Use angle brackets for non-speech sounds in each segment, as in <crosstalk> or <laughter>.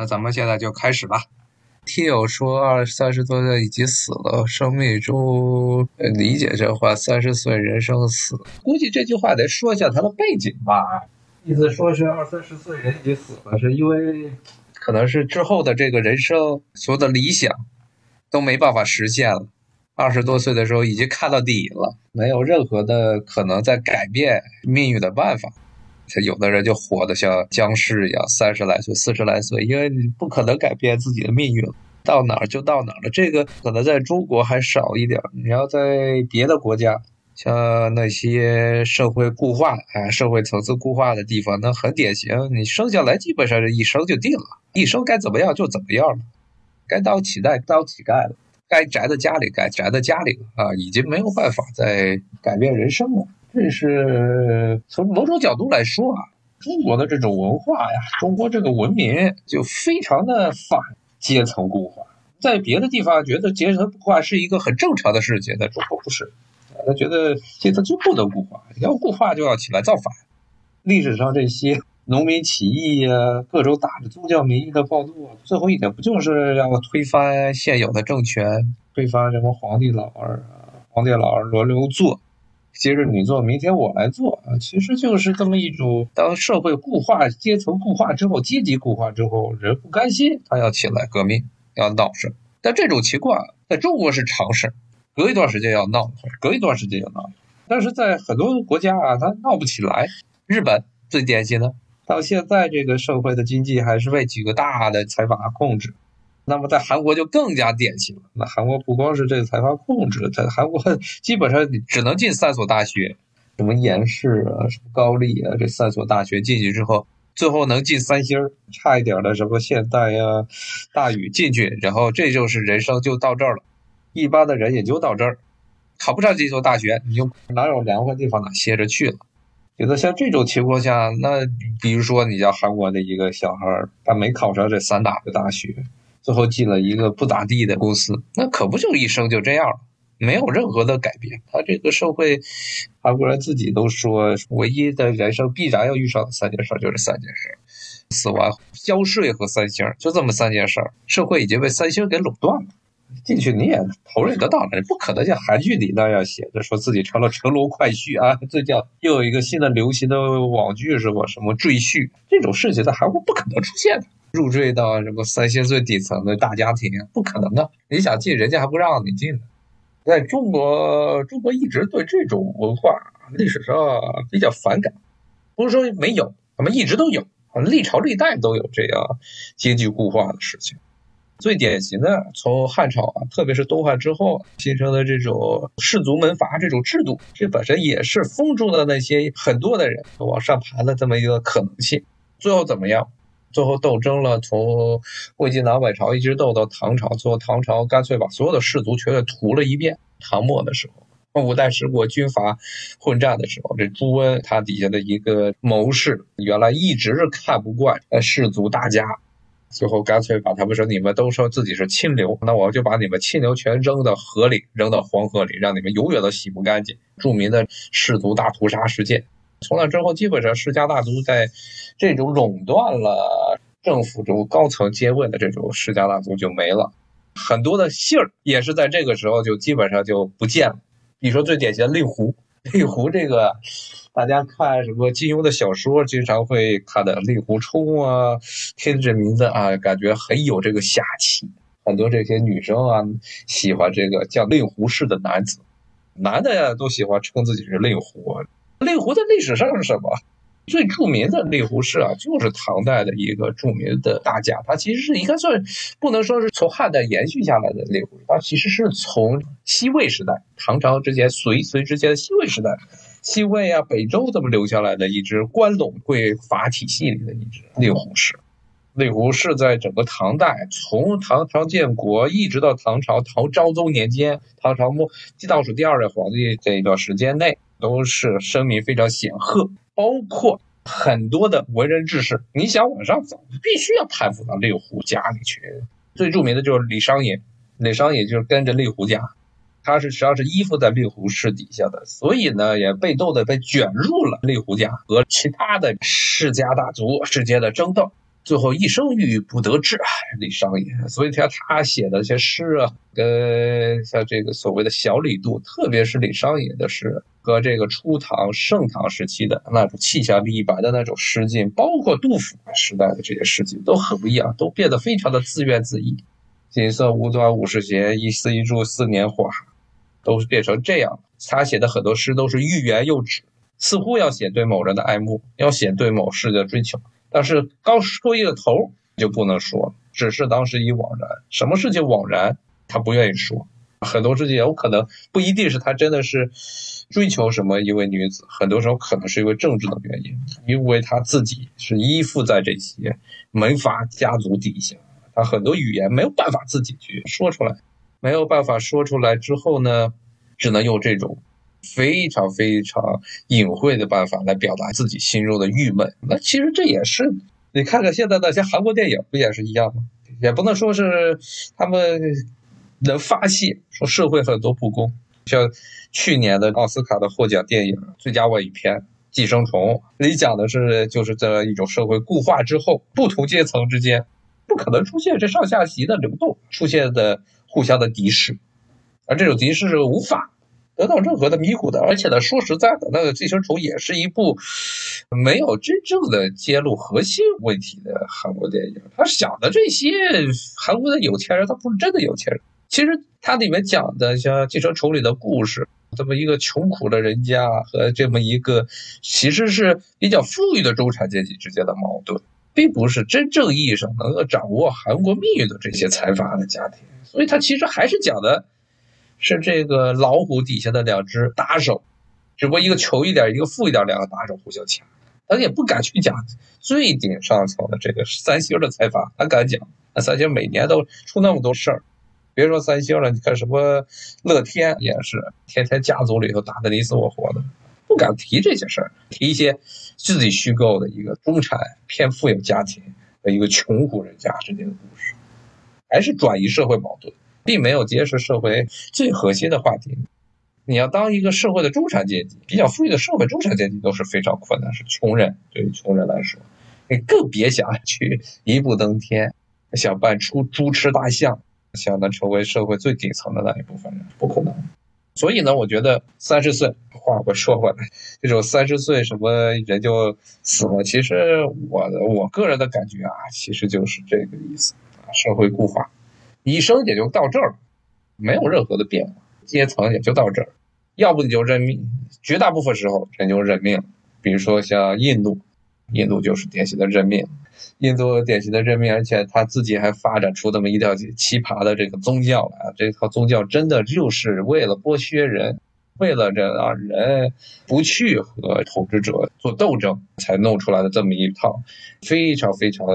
那咱们现在就开始吧。听友说二三十多岁已经死了，生命中理解这话，三十岁人生死。估计这句话得说一下它的背景吧。意思说是二三十岁人已经死了，是因为可能是之后的这个人生所有的理想都没办法实现了。二十多岁的时候已经看到底了，没有任何的可能再改变命运的办法。有的人就活得像僵尸一样，三十来岁、四十来岁，因为你不可能改变自己的命运，到哪儿就到哪儿了。这个可能在中国还少一点，你要在别的国家，像那些社会固化啊、社会层次固化的地方，那很典型，你生下来基本上是一生就定了，一生该怎么样就怎么样了，该当乞丐当乞丐了，该宅在家里该宅在家里了啊，已经没有办法再改变人生了。这是从某种角度来说啊，中国的这种文化呀，中国这个文明就非常的反阶层固化。在别的地方觉得阶层固化是一个很正常的事情，在中国不是，他觉得阶层就不能固化，要固化就要起来造反。历史上这些农民起义呀，各种打着宗教名义的暴动，最后一点不就是要推翻现有的政权，推翻什么皇帝老儿啊，皇帝老儿轮流坐。接着你做，明天我来做啊，其实就是这么一种。当社会固化、阶层固化之后，阶级固化之后，人不甘心，他要起来革命，要闹事。但这种情况在中国是常事，隔一段时间要闹一会儿，隔一段时间要闹。但是在很多国家啊，他闹不起来。日本最典型的，到现在这个社会的经济还是被几个大的财阀控制。那么在韩国就更加典型了。那韩国不光是这个财阀控制，在韩国基本上只能进三所大学，什么延世啊，什么高丽啊，这三所大学进去之后，最后能进三星差一点的什么现代呀、大宇进去，然后这就是人生就到这儿了。一般的人也就到这儿，考不上这所大学，你就哪有凉快地方哪歇着去了。觉得像这种情况下，那比如说你叫韩国的一个小孩，他没考上这三大的大学。最后进了一个不咋地的公司，那可不就一生就这样，没有任何的改变。他这个社会，韩国人自己都说，唯一的人生必然要遇上的三件事就是三件事：死亡、交税和三星，就这么三件事。社会已经被三星给垄断了，进去你也投入得到了，不可能像韩剧里那样写着说自己成了乘龙快婿啊，这叫又有一个新的流行的网剧是吧？什么赘婿这种事情在韩国不可能出现的。入赘到什么三星最底层的大家庭，不可能的。你想进，人家还不让你进呢。在中国，中国一直对这种文化历史上比较反感，不是说没有，我们一直都有，历朝历代都有这样阶级固化的事情。最典型的，从汉朝啊，特别是东汉之后形成的这种士族门阀这种制度，这本身也是封住了那些很多的人往上爬的这么一个可能性。最后怎么样？最后斗争了，从魏晋南北朝一直斗到唐朝，最后唐朝干脆把所有的士族全给屠了一遍。唐末的时候，五代十国军阀混战的时候，这朱温他底下的一个谋士，原来一直是看不惯呃士族大家，最后干脆把他们说你们都说自己是清流，那我就把你们清流全扔到河里，扔到黄河里，让你们永远都洗不干净。著名的士族大屠杀事件。从那之后，基本上世家大族在这种垄断了政府中高层接位的这种世家大族就没了，很多的姓儿也是在这个时候就基本上就不见了。比如说最典型的令狐，令狐这个大家看什么金庸的小说，经常会看的令狐冲啊，听这名字啊，感觉很有这个侠气。很多这些女生啊，喜欢这个叫令狐氏的男子，男的都喜欢称自己是令狐。令狐在历史上是什么？最著名的令狐氏啊，就是唐代的一个著名的大家。他其实是应该算不能说是从汉代延续下来的令狐，他其实是从西魏时代，唐朝之前、隋隋之前的西魏时代，西魏啊、北周这么留下来的一支关陇贵法体系里的一支令狐氏。令狐氏在整个唐代，从唐朝建国一直到唐朝唐昭宗年间，唐朝末倒数第二任皇帝这一段时间内。都是声名非常显赫，包括很多的文人志士。你想往上走，必须要攀附到令狐家里去。最著名的就是李商隐，李商隐就是跟着令狐家，他是实际上是依附在令狐氏底下的，所以呢，也被动的被卷入了令狐家和其他的世家大族之间的争斗。最后一生郁郁不得志啊，李商隐。所以他他写的一些诗啊，跟像这个所谓的小李杜，特别是李商隐的诗，和这个初唐、盛唐时期的那种气象李白的那种诗境，包括杜甫时代的这些诗境，都很不一样，都变得非常的自怨自艾。锦瑟无端五十弦，一丝一柱四年华，都是变成这样。他写的很多诗都是欲言又止，似乎要写对某人的爱慕，要写对某事的追求，但是刚说一个头就不能说，只是当时已惘然。什么事情惘然，他不愿意说。很多事情有可能不一定是他真的是追求什么一位女子，很多时候可能是因为政治的原因，因为他自己是依附在这些门阀家族底下。他很多语言没有办法自己去说出来，没有办法说出来之后呢，只能用这种非常非常隐晦的办法来表达自己心中的郁闷。那其实这也是你看看现在那些韩国电影不也是一样吗？也不能说是他们能发泄，说社会很多不公。像去年的奥斯卡的获奖电影最佳外语片《寄生虫》，里讲的是就是这一种社会固化之后，不同阶层之间。不可能出现这上下级的流动，出现的互相的敌视，而这种敌视是无法得到任何的弥补的。而且呢，说实在的，那个《寄生虫》也是一部没有真正的揭露核心问题的韩国电影。他想的这些韩国的有钱人，他不是真的有钱人。其实它里面讲的像《寄生虫》里的故事，这么一个穷苦的人家和这么一个其实是比较富裕的中产阶级之间的矛盾。并不是真正意义上能够掌握韩国命运的这些财阀的家庭，所以他其实还是讲的，是这个老虎底下的两只打手，只不过一个穷一点，一个富一点，两个打手互相抢。他也不敢去讲最顶上层的这个三星的财阀，他敢讲。那三星每年都出那么多事儿，别说三星了，你看什么乐天也是，天天家族里头打得你死我活的。不敢提这些事儿，提一些自己虚构的一个中产偏富有家庭的一个穷苦人家之间的故事，还是转移社会矛盾，并没有揭示社会最核心的话题。你要当一个社会的中产阶级，比较富裕的社会中产阶级都是非常困难，是穷人。对于穷人来说，你更别想去一步登天，想扮出猪吃大象，想能成为社会最底层的那一部分人，不可能。所以呢，我觉得三十岁话我说回来，这种三十岁什么人就死了，其实我我个人的感觉啊，其实就是这个意思，社会固化，一生也就到这儿，没有任何的变化，阶层也就到这儿，要不你就认命，绝大部分时候人就认命，比如说像印度，印度就是典型的认命。印度典型的认命，而且他自己还发展出这么一条奇葩的这个宗教来。这套宗教真的就是为了剥削人，为了这让人不去和统治者做斗争，才弄出来的这么一套非常非常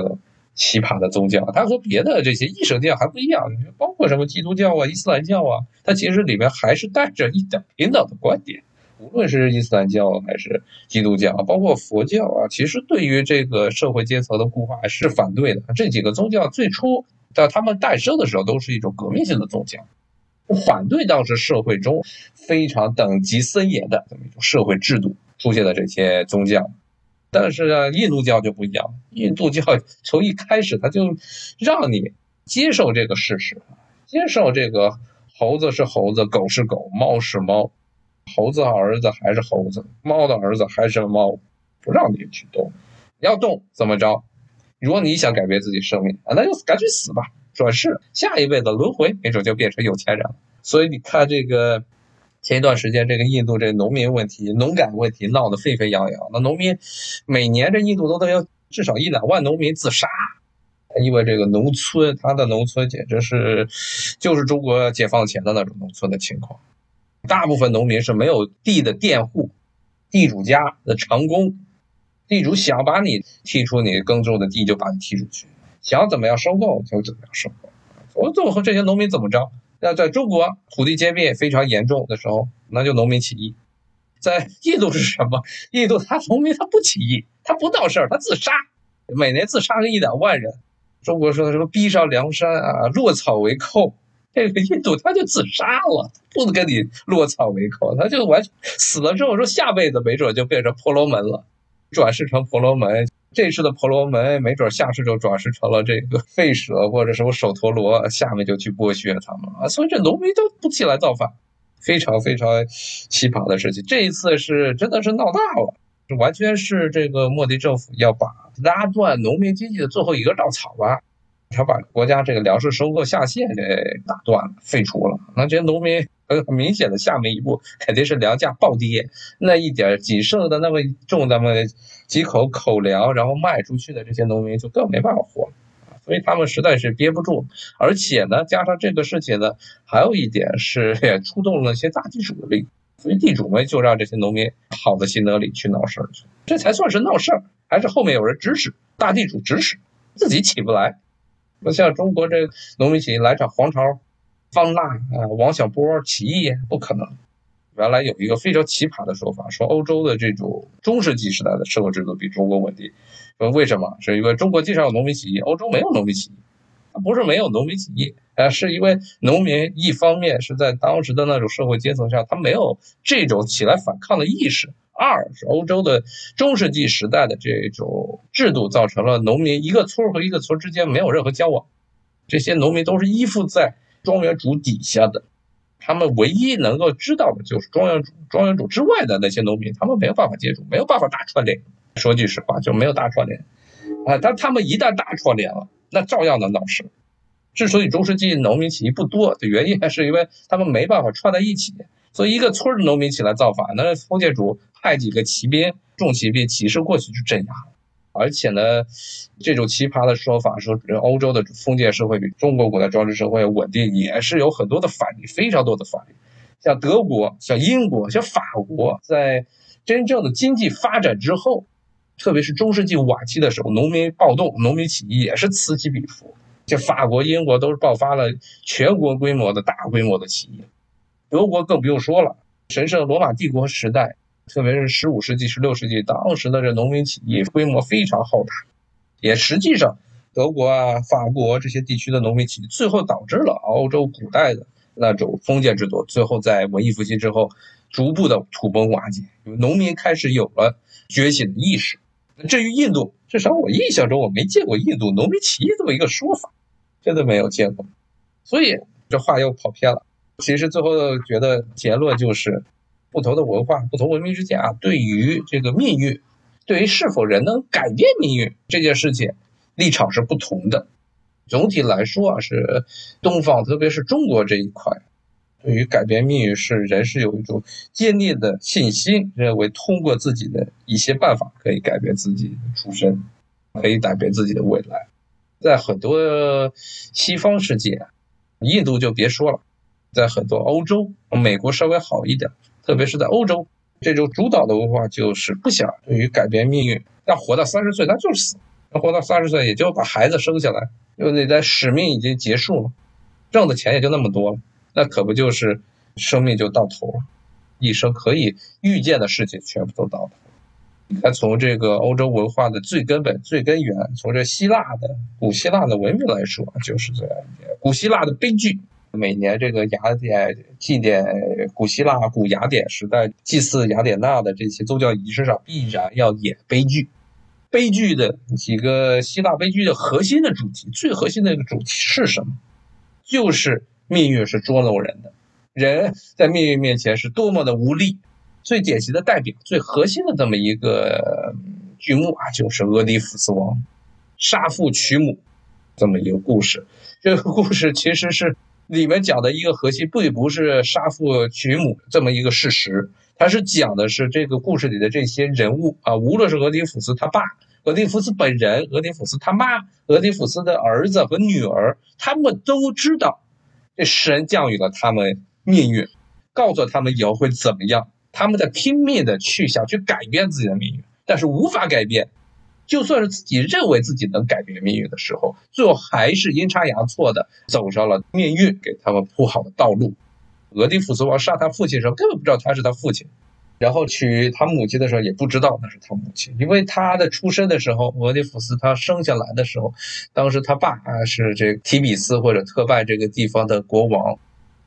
奇葩的宗教。它和别的这些异神教还不一样，包括什么基督教啊、伊斯兰教啊，它其实里面还是带着一点平等的观点。无论是伊斯兰教还是基督教，包括佛教啊，其实对于这个社会阶层的固化是反对的。这几个宗教最初在他们诞生的时候，都是一种革命性的宗教，反对当时社会中非常等级森严的这么一种社会制度出现的这些宗教。但是呢，印度教就不一样，印度教从一开始他就让你接受这个事实，接受这个猴子是猴子，狗是狗，猫是猫。猴子儿子还是猴子，猫的儿子还是猫，不让你去动，要动怎么着？如果你想改变自己生命啊，那就赶紧死吧，转世下一辈子轮回，没准就变成有钱人了。所以你看这个前一段时间，这个印度这农民问题、农改问题闹得沸沸扬扬，那农民每年这印度都得要至少一两万农民自杀，因为这个农村，他的农村简直是就是中国解放前的那种农村的情况。大部分农民是没有地的佃户，地主家的长工，地主想把你踢出你耕种的地，就把你踢出去，想怎么样收购就怎么样收购。我最后这些农民怎么着？那在中国土地兼并非常严重的时候，那就农民起义。在印度是什么？印度他农民他不起义，他不闹事儿，他自杀，每年自杀个一两万人。中国说的什么“逼上梁山啊，落草为寇”。这个印度他就自杀了，不能跟你落草为寇，他就完死了之后说下辈子没准就变成婆罗门了，转世成婆罗门，这世的婆罗门，没准下世就转世成了这个吠舍或者什么首陀罗，下面就去剥削他们啊。所以这农民都不起来造反，非常非常奇葩的事情。这一次是真的是闹大了，这完全是这个莫迪政府要把拉断农民经济的最后一根稻草吧。他把国家这个粮食收购下线给打断了、废除了，那这些农民很很明显的下面一步肯定是粮价暴跌，那一点仅剩的那么种那么几口口粮，然后卖出去的这些农民就更没办法活了，所以他们实在是憋不住，而且呢，加上这个事情呢，还有一点是也触动了一些大地主的利，所以地主们就让这些农民好的心德里去闹事儿去，这才算是闹事儿，还是后面有人指使，大地主指使，自己起不来。不像中国这农民起义来场黄巢、方腊啊、王小波起义，不可能。原来有一个非常奇葩的说法，说欧洲的这种中世纪时代的社会制度比中国稳定。说为什么？是因为中国经常有农民起义，欧洲没有农民起义。不是没有农民起义，呃，是因为农民一方面是在当时的那种社会阶层上，他没有这种起来反抗的意识。二是欧洲的中世纪时代的这种制度，造成了农民一个村和一个村之间没有任何交往，这些农民都是依附在庄园主底下的，他们唯一能够知道的就是庄园主，庄园主之外的那些农民，他们没有办法接触，没有办法大串联。说句实话，就没有大串联啊。但他们一旦大串联了，那照样能闹事。之所以中世纪农民起义不多的原因，还是因为他们没办法串在一起。所以一个村的农民起来造反，那封建主派几个骑兵、重骑兵骑士过去就镇压了。而且呢，这种奇葩的说法说，欧洲的封建社会比中国古代专制社会稳定，也是有很多的反例，非常多的反例。像德国、像英国、像法国，在真正的经济发展之后，特别是中世纪晚期的时候，农民暴动、农民起义也是此起彼伏。这法国、英国都是爆发了全国规模的大规模的起义。德国更不用说了，神圣罗马帝国时代，特别是十五世纪、十六世纪，当时的这农民起义规模非常浩大，也实际上，德国啊、法国这些地区的农民起义，最后导致了欧洲古代的那种封建制度，最后在文艺复兴之后，逐步的土崩瓦解，农民开始有了觉醒的意识。至于印度，至少我印象中我没见过印度农民起义这么一个说法，真的没有见过，所以这话又跑偏了。其实最后觉得结论就是，不同的文化、不同文明之间啊，对于这个命运，对于是否人能改变命运这件事情，立场是不同的。总体来说啊，是东方，特别是中国这一块，对于改变命运是人是有一种坚定的信心，认为通过自己的一些办法可以改变自己的出身，可以改变自己的未来。在很多西方世界，印度就别说了。在很多欧洲，美国稍微好一点，特别是在欧洲，这种主导的文化就是不想对于改变命运，要活到三十岁那就是死，要活到三十岁也就把孩子生下来，因为你的使命已经结束了，挣的钱也就那么多了，那可不就是生命就到头了，一生可以预见的事情全部都到头。你看，从这个欧洲文化的最根本、最根源，从这希腊的古希腊的文明来说，就是这样，古希腊的悲剧。每年这个雅典祭典古希腊古雅典时代祭祀雅典娜的这些宗教仪式上，必然要演悲剧。悲剧的几个希腊悲剧的核心的主题，最核心的一个主题是什么？就是命运是捉弄人的，人在命运面前是多么的无力。最典型的代表，最核心的这么一个剧目啊，就是俄狄浦斯王杀父娶母这么一个故事。这个故事其实是。里面讲的一个核心，并不是杀父娶母这么一个事实，它是讲的是这个故事里的这些人物啊，无论是俄狄浦斯他爸、俄狄浦斯本人、俄狄浦斯他妈、俄狄浦斯的儿子和女儿，他们都知道这神降予了他们命运，告诉他们以后会怎么样，他们在拼命的去想去改变自己的命运，但是无法改变。就算是自己认为自己能改变命运的时候，最后还是阴差阳错的走上了命运给他们铺好的道路。俄狄浦斯王杀他父亲的时候，根本不知道他是他父亲；然后娶他母亲的时候，也不知道那是他母亲，因为他的出生的时候，俄狄浦斯他生下来的时候，当时他爸啊是这个提比斯或者特拜这个地方的国王，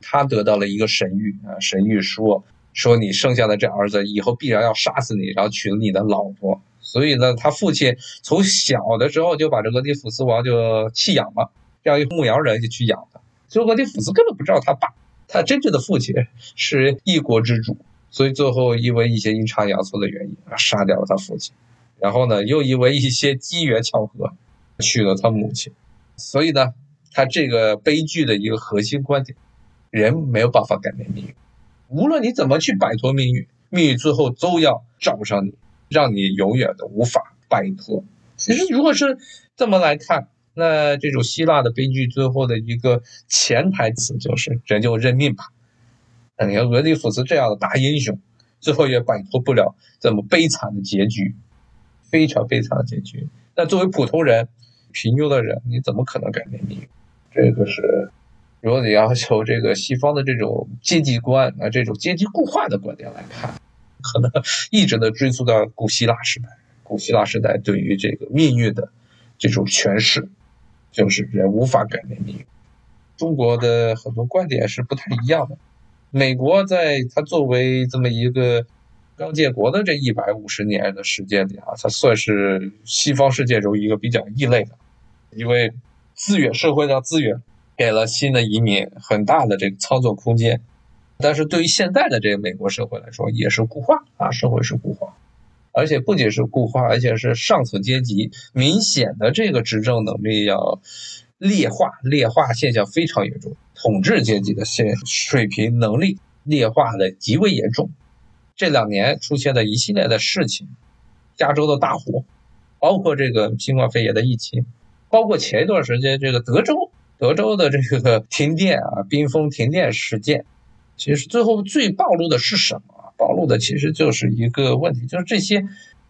他得到了一个神谕啊，神谕说说你生下的这儿子以后必然要杀死你，然后娶了你的老婆。所以呢，他父亲从小的时候就把这俄狄浦斯王就弃养了，让一牧羊人就去养他。所以俄狄浦斯根本不知道他爸，他真正的父亲是一国之主。所以最后因为一些阴差阳错的原因啊，杀掉了他父亲，然后呢，又因为一些机缘巧合娶了他母亲。所以呢，他这个悲剧的一个核心观点：人没有办法改变命运，无论你怎么去摆脱命运，命运最后都要找上你。让你永远的无法摆脱。其实，如果是这么来看，那这种希腊的悲剧最后的一个潜台词就是“人就认命吧”。那你看俄狄浦斯这样的大英雄，最后也摆脱不了这么悲惨的结局，非常悲惨的结局。那作为普通人、平庸的人，你怎么可能改变命运？这个是，如果你要求这个西方的这种阶级观啊，这种阶级固化的观点来看。可能 <laughs> 一直的追溯到古希腊时代，古希腊时代对于这个命运的这种诠释，就是人无法改变命运。中国的很多观点是不太一样的。美国在它作为这么一个刚建国的这一百五十年的时间里啊，它算是西方世界中一个比较异类的，因为资源社会的资源给了新的移民很大的这个操作空间。但是对于现在的这个美国社会来说，也是固化啊，社会是固化，而且不仅是固化，而且是上层阶级明显的这个执政能力要劣化，劣化现象非常严重，统治阶级的现水平能力劣化的极为严重。这两年出现的一系列的事情，加州的大火，包括这个新冠肺炎的疫情，包括前一段时间这个德州德州的这个停电啊，冰封停电事件。其实最后最暴露的是什么？暴露的其实就是一个问题，就是这些，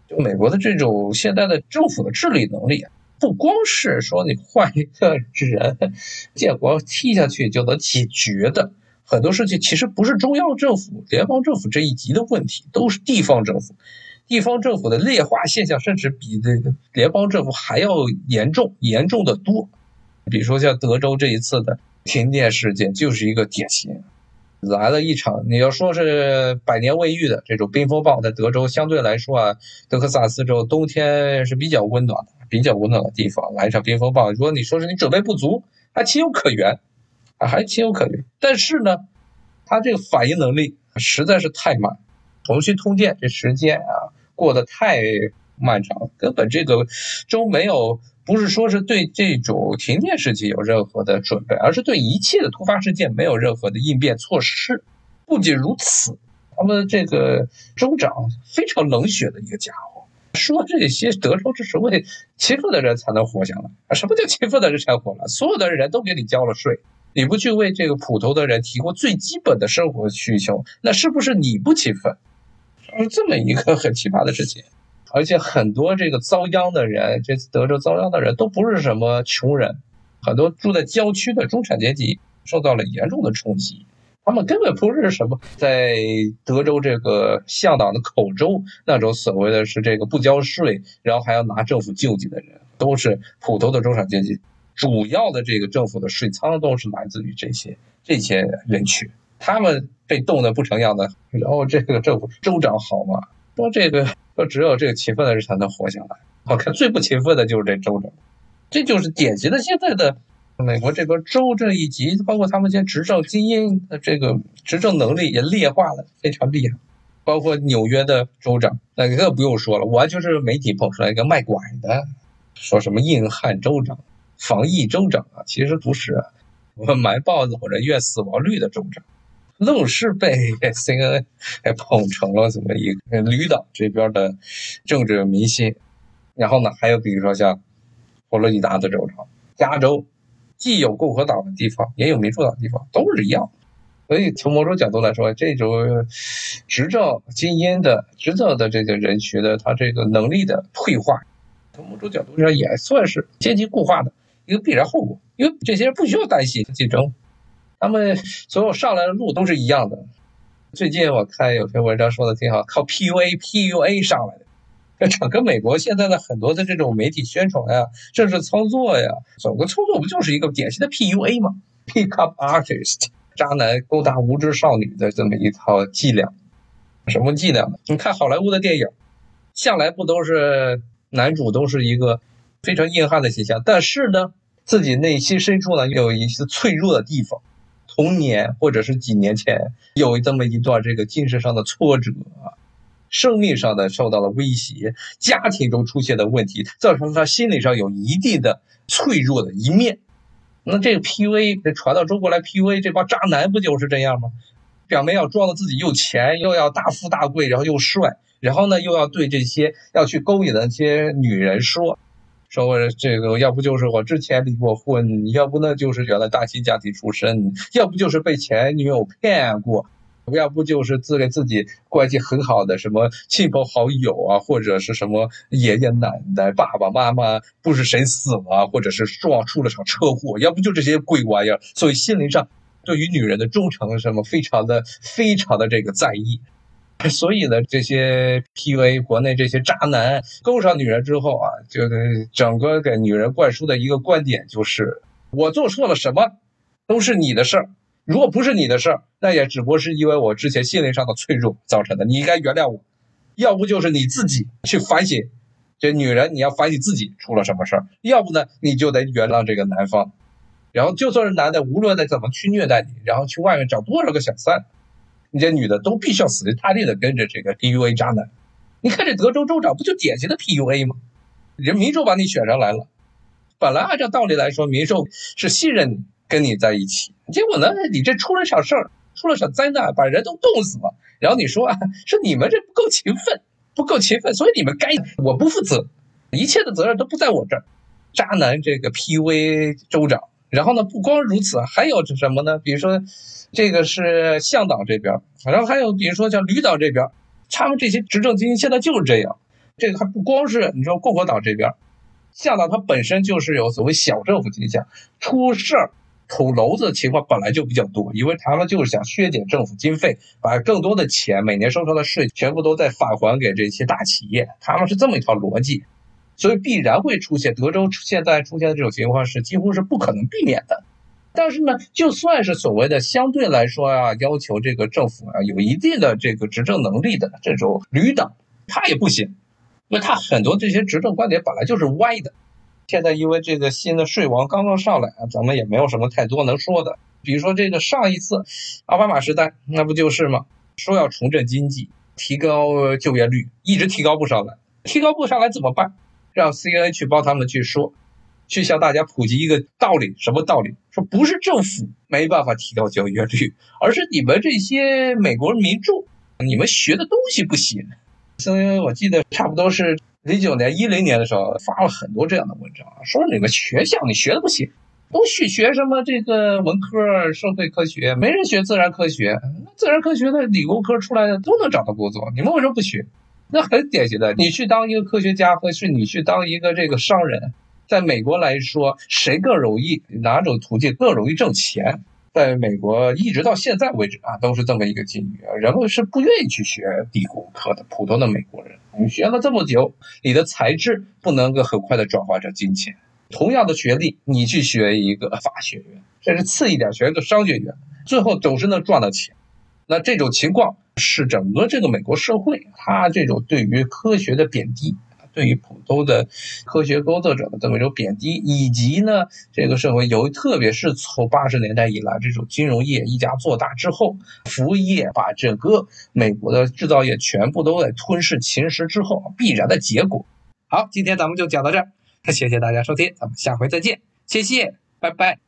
就美国的这种现在的政府的治理能力，不光是说你换一个人建国踢下去就能解决的，很多事情其实不是中央政府、联邦政府这一级的问题，都是地方政府，地方政府的劣化现象甚至比这个联邦政府还要严重，严重的多。比如说像德州这一次的停电事件，就是一个典型。来了一场，你要说是百年未遇的这种冰风暴，在德州相对来说啊，德克萨斯州冬天是比较温暖的，比较温暖的地方，来一场冰风暴，如果你说是你准备不足，还情有可原，啊，还情有可原。但是呢，他这个反应能力实在是太慢，重新通电这时间啊过得太漫长，根本这个州没有。不是说是对这种停电事情有任何的准备，而是对一切的突发事件没有任何的应变措施。不仅如此，他们这个州长非常冷血的一个家伙，说这些德州只是为勤奋的人才能活下来啊？什么叫勤奋的人才活了？所有的人都给你交了税，你不去为这个普通的人提供最基本的生活需求，那是不是你不勤奋？是这么一个很奇葩的事情。而且很多这个遭殃的人，这次德州遭殃的人都不是什么穷人，很多住在郊区的中产阶级受到了严重的冲击。他们根本不是什么在德州这个向党的口中那种所谓的是这个不交税，然后还要拿政府救济的人，都是普通的中产阶级。主要的这个政府的税仓都是来自于这些这些人群，他们被冻得不成样子。然后这个政府州长好吗？说这个。说只有这个勤奋的人才能活下来。我看最不勤奋的就是这州长，这就是典型的现在的美国这个州这一级，包括他们这些执政精英的这个执政能力也劣化了，非常厉害。包括纽约的州长，那更不用说了，完全是媒体捧出来一个卖拐的，说什么硬汉州长、防疫州长啊，其实不是，我们瞒报老人院死亡率的州长。愣是被 <laughs> CNN 给捧成了这么一个绿党这边的政治明星，然后呢，还有比如说像佛罗里达的州长、加州，既有共和党的地方，也有民主党的地方，都是一样。所以从某种角度来说，这种执政精英的执政的这个人群的他这个能力的退化，从某种角度上也算是阶级固化的一个必然后果，因为这些人不需要担心竞争。他们所有上来的路都是一样的。最近我看有篇文章说的挺好，靠 PUA、PUA 上来的。这整个美国现在的很多的这种媒体宣传呀、政治操作呀，整个操作不就是一个典型的 PUA 吗？Pick up artist，渣男勾搭无知少女的这么一套伎俩。什么伎俩呢？你看好莱坞的电影，向来不都是男主都是一个非常硬汉的形象，但是呢，自己内心深处呢有一些脆弱的地方。童年或者是几年前有这么一段这个精神上的挫折啊，生命上的受到了威胁，家庭中出现的问题，造成他心理上有一定的脆弱的一面。那这个 PUA 传到中国来，PUA 这帮渣男不就是这样吗？表面要装的自己又钱，又要大富大贵，然后又帅，然后呢又要对这些要去勾引的那些女人说。说我这个，要不就是我之前离过婚，要不呢就是原来大亲家庭出身，要不就是被前女友骗过，要不就是自给自己关系很好的什么亲朋好友啊，或者是什么爷爷奶奶、爸爸妈妈不是谁死了，或者是撞出了场车祸，要不就这些鬼玩意儿，所以心灵上对于女人的忠诚什么非常的非常的这个在意。<laughs> 所以呢，这些 PUA 国内这些渣男勾上女人之后啊，就整个给女人灌输的一个观点就是：我做错了什么，都是你的事儿。如果不是你的事儿，那也只不过是因为我之前心灵上的脆弱造成的。你应该原谅我，要不就是你自己去反省。这女人你要反省自己出了什么事儿，要不呢你就得原谅这个男方。然后就算是男的，无论的怎么去虐待你，然后去外面找多少个小三。那些女的都必须要死心塌地的跟着这个 PUA 渣男，你看这德州州长不就典型的 PUA 吗？人民众把你选上来了，本来按照道理来说，民众是信任你，跟你在一起，结果呢，你这出了小事儿，出了小灾难，把人都冻死了，然后你说啊，说你们这不够勤奋，不够勤奋，所以你们该我不负责，一切的责任都不在我这儿，渣男这个 PUA 州长，然后呢，不光如此，还有什么呢？比如说。这个是向导这边，然后还有比如说像吕导这边，他们这些执政精英现在就是这样。这个还不光是你说共和党这边，向导他本身就是有所谓小政府倾向，出事儿捅娄子的情况本来就比较多，因为他们就是想削减政府经费，把更多的钱每年收上的税全部都在返还给这些大企业，他们是这么一套逻辑，所以必然会出现德州现在出现的这种情况是几乎是不可能避免的。但是呢，就算是所谓的相对来说啊，要求这个政府啊有一定的这个执政能力的这种旅党，他也不行，因为他很多这些执政观点本来就是歪的。现在因为这个新的税王刚刚上来啊，咱们也没有什么太多能说的。比如说这个上一次奥巴马时代，那不就是吗？说要重振经济，提高就业率，一直提高不上来，提高不上来怎么办？让 CNN 去帮他们去说。去向大家普及一个道理，什么道理？说不是政府没办法提高就业率，而是你们这些美国民众，你们学的东西不行。所以我记得差不多是零九年、一零年的时候发了很多这样的文章，说你们学校你学的不行，都去学什么这个文科、社会科学，没人学自然科学。自然科学的理工科出来的都能找到工作，你们为什么不学？那很典型的，你去当一个科学家，或是你去当一个这个商人。在美国来说，谁更容易？哪种途径更容易挣钱？在美国一直到现在为止啊，都是这么一个境遇啊。人们是不愿意去学理工科的，普通的美国人，你学了这么久，你的才智不能够很快的转化成金钱。同样的学历，你去学一个法学院，甚至次一点学一个商学院，最后总是能赚到钱。那这种情况是整个这个美国社会，它这种对于科学的贬低。对于普通的科学工作者的这么一种贬低，以及呢，这个社会由于，特别是从八十年代以来，这种金融业一家做大之后，服务业把整个美国的制造业全部都在吞噬侵蚀之后，必然的结果。好，今天咱们就讲到这儿，谢谢大家收听，咱们下回再见，谢谢，拜拜。